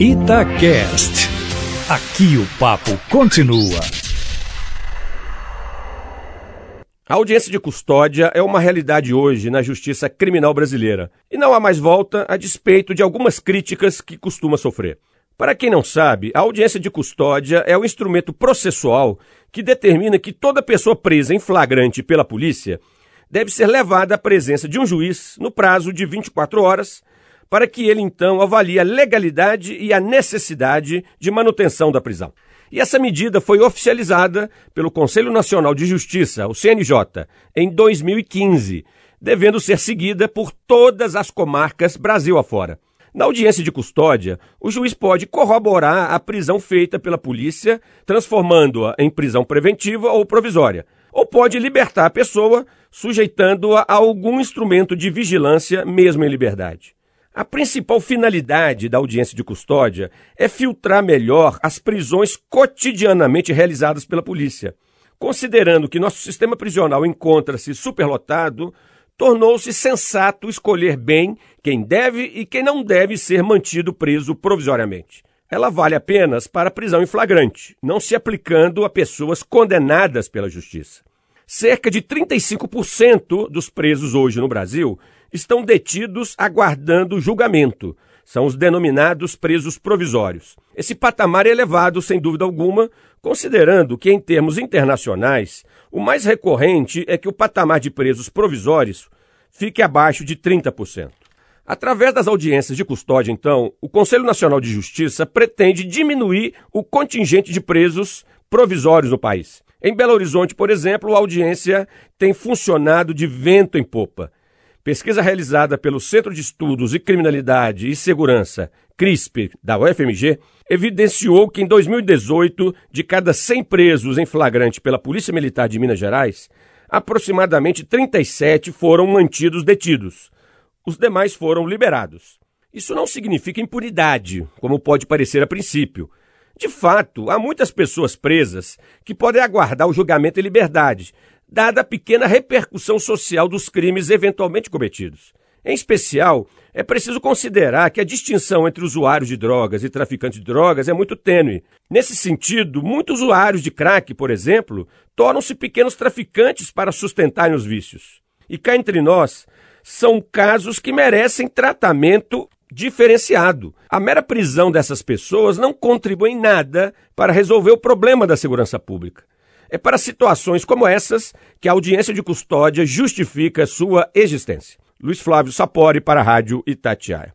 Itacast. Aqui o papo continua. A audiência de custódia é uma realidade hoje na justiça criminal brasileira e não há mais volta a despeito de algumas críticas que costuma sofrer. Para quem não sabe, a audiência de custódia é o instrumento processual que determina que toda pessoa presa em flagrante pela polícia deve ser levada à presença de um juiz no prazo de 24 horas, para que ele então avalie a legalidade e a necessidade de manutenção da prisão. E essa medida foi oficializada pelo Conselho Nacional de Justiça, o CNJ, em 2015, devendo ser seguida por todas as comarcas Brasil afora. Na audiência de custódia, o juiz pode corroborar a prisão feita pela polícia, transformando-a em prisão preventiva ou provisória, ou pode libertar a pessoa, sujeitando-a a algum instrumento de vigilância, mesmo em liberdade. A principal finalidade da audiência de custódia é filtrar melhor as prisões cotidianamente realizadas pela polícia. Considerando que nosso sistema prisional encontra-se superlotado, tornou-se sensato escolher bem quem deve e quem não deve ser mantido preso provisoriamente. Ela vale apenas para prisão em flagrante, não se aplicando a pessoas condenadas pela justiça. Cerca de 35% dos presos hoje no Brasil estão detidos aguardando julgamento. São os denominados presos provisórios. Esse patamar é elevado, sem dúvida alguma, considerando que, em termos internacionais, o mais recorrente é que o patamar de presos provisórios fique abaixo de 30%. Através das audiências de custódia, então, o Conselho Nacional de Justiça pretende diminuir o contingente de presos provisórios no país. Em Belo Horizonte, por exemplo, a audiência tem funcionado de vento em popa. Pesquisa realizada pelo Centro de Estudos e Criminalidade e Segurança, CRISP, da UFMG, evidenciou que em 2018, de cada 100 presos em flagrante pela Polícia Militar de Minas Gerais, aproximadamente 37 foram mantidos detidos. Os demais foram liberados. Isso não significa impunidade, como pode parecer a princípio. De fato, há muitas pessoas presas que podem aguardar o julgamento em liberdade, dada a pequena repercussão social dos crimes eventualmente cometidos. Em especial, é preciso considerar que a distinção entre usuários de drogas e traficantes de drogas é muito tênue. Nesse sentido, muitos usuários de crack, por exemplo, tornam-se pequenos traficantes para sustentarem os vícios. E cá entre nós, são casos que merecem tratamento diferenciado. A mera prisão dessas pessoas não contribui em nada para resolver o problema da segurança pública. É para situações como essas que a audiência de custódia justifica sua existência. Luiz Flávio Sapori para a Rádio Itatiaia.